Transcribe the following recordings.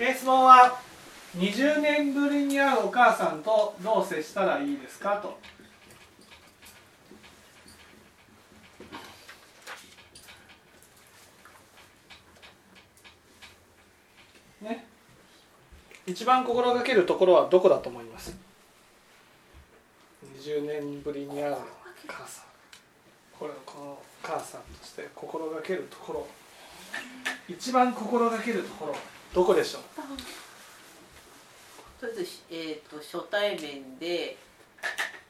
え質問は20年ぶりに会うお母さんとどう接したらいいですか？と。ね。一番心がけるところはどこだと思います？20年ぶりに会う母さん。これこの母さんとして心がけるところ。一番心がけるところ。どこでしょう？とりあえず、えーと、初対面で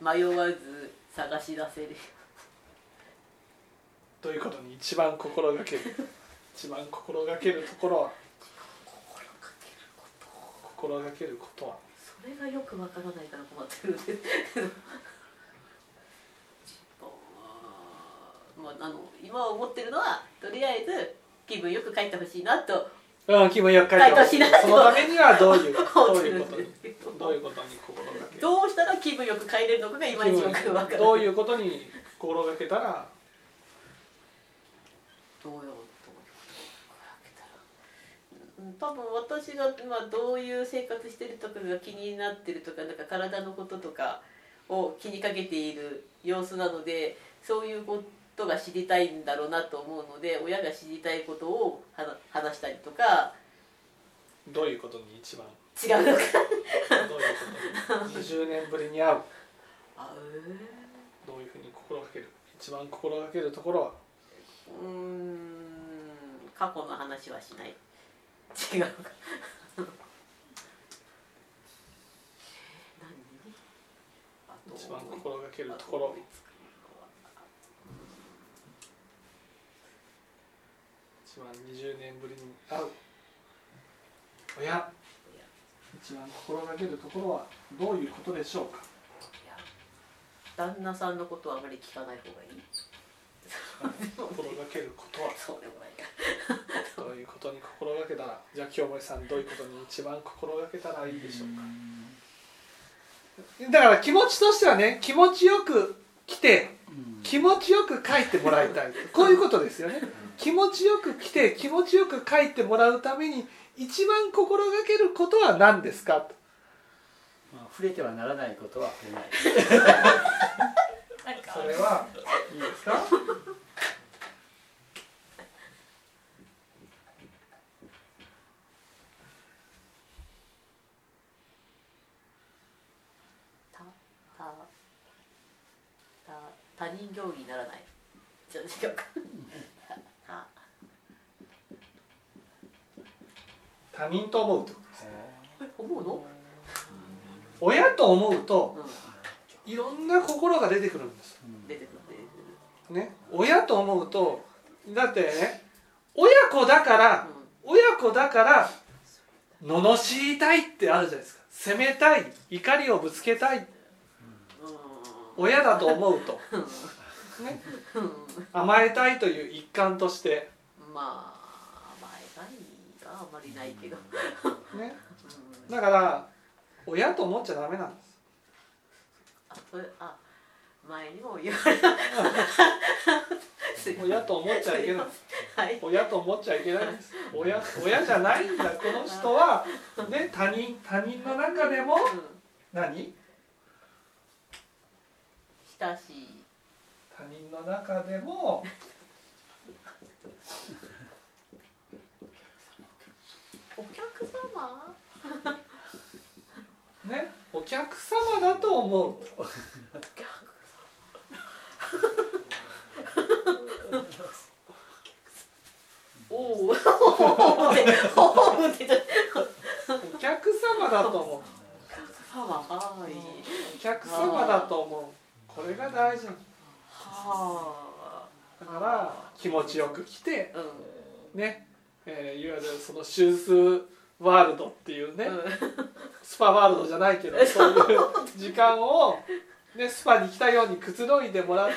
迷わず探し出せる。どういうことに一番心がける。一番心がけるところは？心がけること。は？それがよくわからないから困ってるんで。すけどまあ、あの今思ってるのはとりあえず気分よく帰ってほしいなとうん、気分よく帰ってほしいそのためにはどういうどういうことにどういうことに心がけどうしたら気分よく帰れるのかが今一番分かるどういうことに心がけたら。どうよ多分私が今どういう生活してるとかが気になってるとかなんか体のこととかを気にかけている様子なのでそういうことが知りたいんだろうなと思うので親が知りたいことを話したりとかどういうことに一番？違うのか。どういうことに？20年ぶりに会う。あどういうふうに心がける？一番心がけるところは？うん過去の話はしない。違うか。一番心がけるところ一番20年ぶりに会う。親一番心がけるところはどういうことでしょうか。旦那さんのことはあまり聞かない方がいい。心がけることは。そうでもないか。どういうことに心がけたらじゃあ清盛さんどういうことに一番心がけたらいいでしょうか。だから気持ちとしてはね気持ちよく来て気持ちよく帰ってもらいたい。こういうことですよね気持ちよく来て気持ちよく帰ってもらうために一番心がけることは何ですか？と、まあ、触れてはならないことは触れない。それはいいですか？他人行儀にならない。ちょっと違うか他人と思うってことですね。思うの？親と思うと、いろんな心が出てくるんです、出てくる。ね。親と思うとだってね親子だから、親子だから罵りたいってあるじゃないですか。責めたい怒りをぶつけたい。親だと思うと、ね、甘えたいという一環として。まあ甘えたいがあまりないけど、ね、だから親と思っちゃダメなんです。あそれあ前にも言われた。親と思っちゃいけない、はい、親と思っちゃいけないです。親親じゃないんだ。この人はね他人他人の中でも、うん、何？親しい。他人の中でもお客 様ね お客様だと思う。お客様。だと思う。お客様だと思う。これが大事。なのだから気持ちよく来て、ね、えー、いわゆるその手術ワールドっていうね、スパワールドじゃないけどそういう時間を、ね、スパに来たようにくつろいでもらって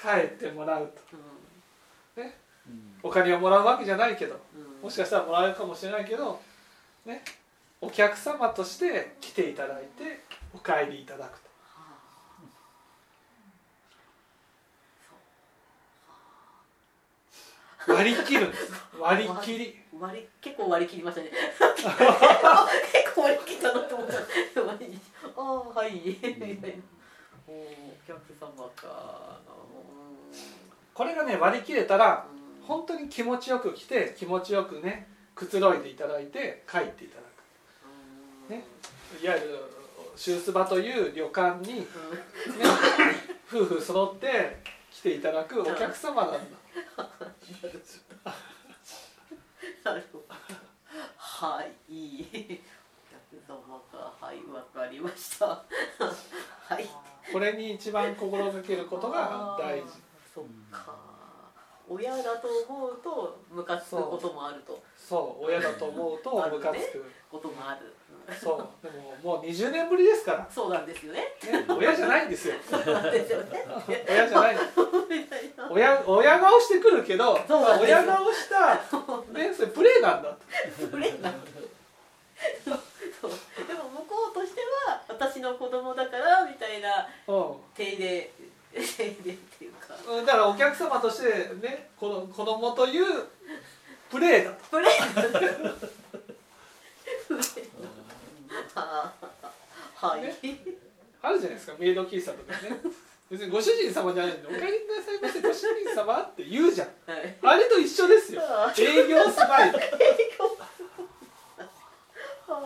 帰ってもらうと、ね、お金をもらうわけじゃないけどもしかしたらもらえるかもしれないけど、ね、お客様として来ていただいてお帰りいただくと。割り切る。んです割り切り。割り結構割り切りましたね。結構割り切ったなと思った。ああはい。おお客様か。これがね割り切れたらうん。本当に気持ちよく来て気持ちよくねくつろいでいただいて帰っていただうん。ね。くいわゆるシュースバという旅館に、ね、夫婦揃って来ていただくお客様なんだ なるほどはい。いいお客様かはいわかりました。はい。これに一番心がけることが大事。親だと思うとムカつくこともあると。そう。親だと思うとムカつく。こともある。そう。でももう20年ぶりですから、そうなんですよね。ね、親じゃないんですよ。親じゃない親親顔してくるけど親顔した、ね、それプレーなんだ。プレーなんだ。でも向こうとしては私の子供だからみたいなと、手でていうかうん、だからお客様としてねこの子供というプレーだ。とプレーだ。はい、ね。あるじゃないですかメイド喫茶とかね。別にご主人様じゃないんで「お帰りなさいませご主人様」って言うじゃん。はい。あれと一緒ですよ。営業スマイル。ああま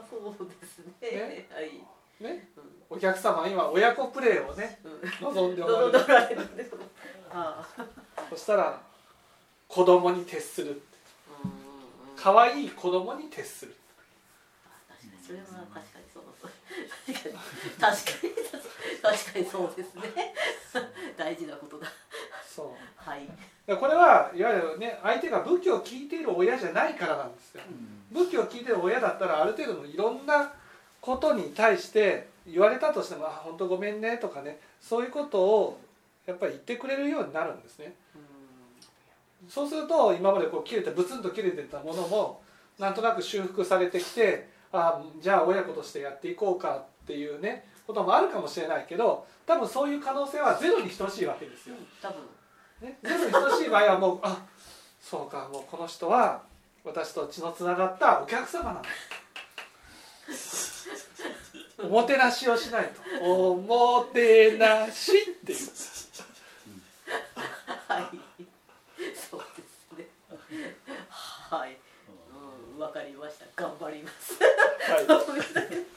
あそうですね。ね。はい、ね。うんお客様今親子プレーをねうん望んでおどられる。ああそしたら子供に徹する。うんうんうん可愛い子供に徹する。確かにそれは確かにそう確かに確かに確かにそうですね。大事なことだ。そう。はい。これはいわゆるね相手が武器を聞いている親じゃないからなんですよ。武器を聞いてる親だったらある程度のいろんなことに対して言われたとしても「あ本当ごめんね」とかねそういうことをやっぱり言ってくれるようになるんですね。そうすると今までこう切れてブツンと切れてたものもなんとなく修復されてきてあじゃあ親子としてやっていこうかっていうねこともあるかもしれないけど多分そういう可能性はゼロに等しいわけですよ。多分。ね、ゼロに等しい場合はもうあそうかもうこの人は私と血のつながったお客様なんだおもてなしをしないと。おもてなしっていう。はい。そうですね。はい。うんわかりました。頑張ります。はい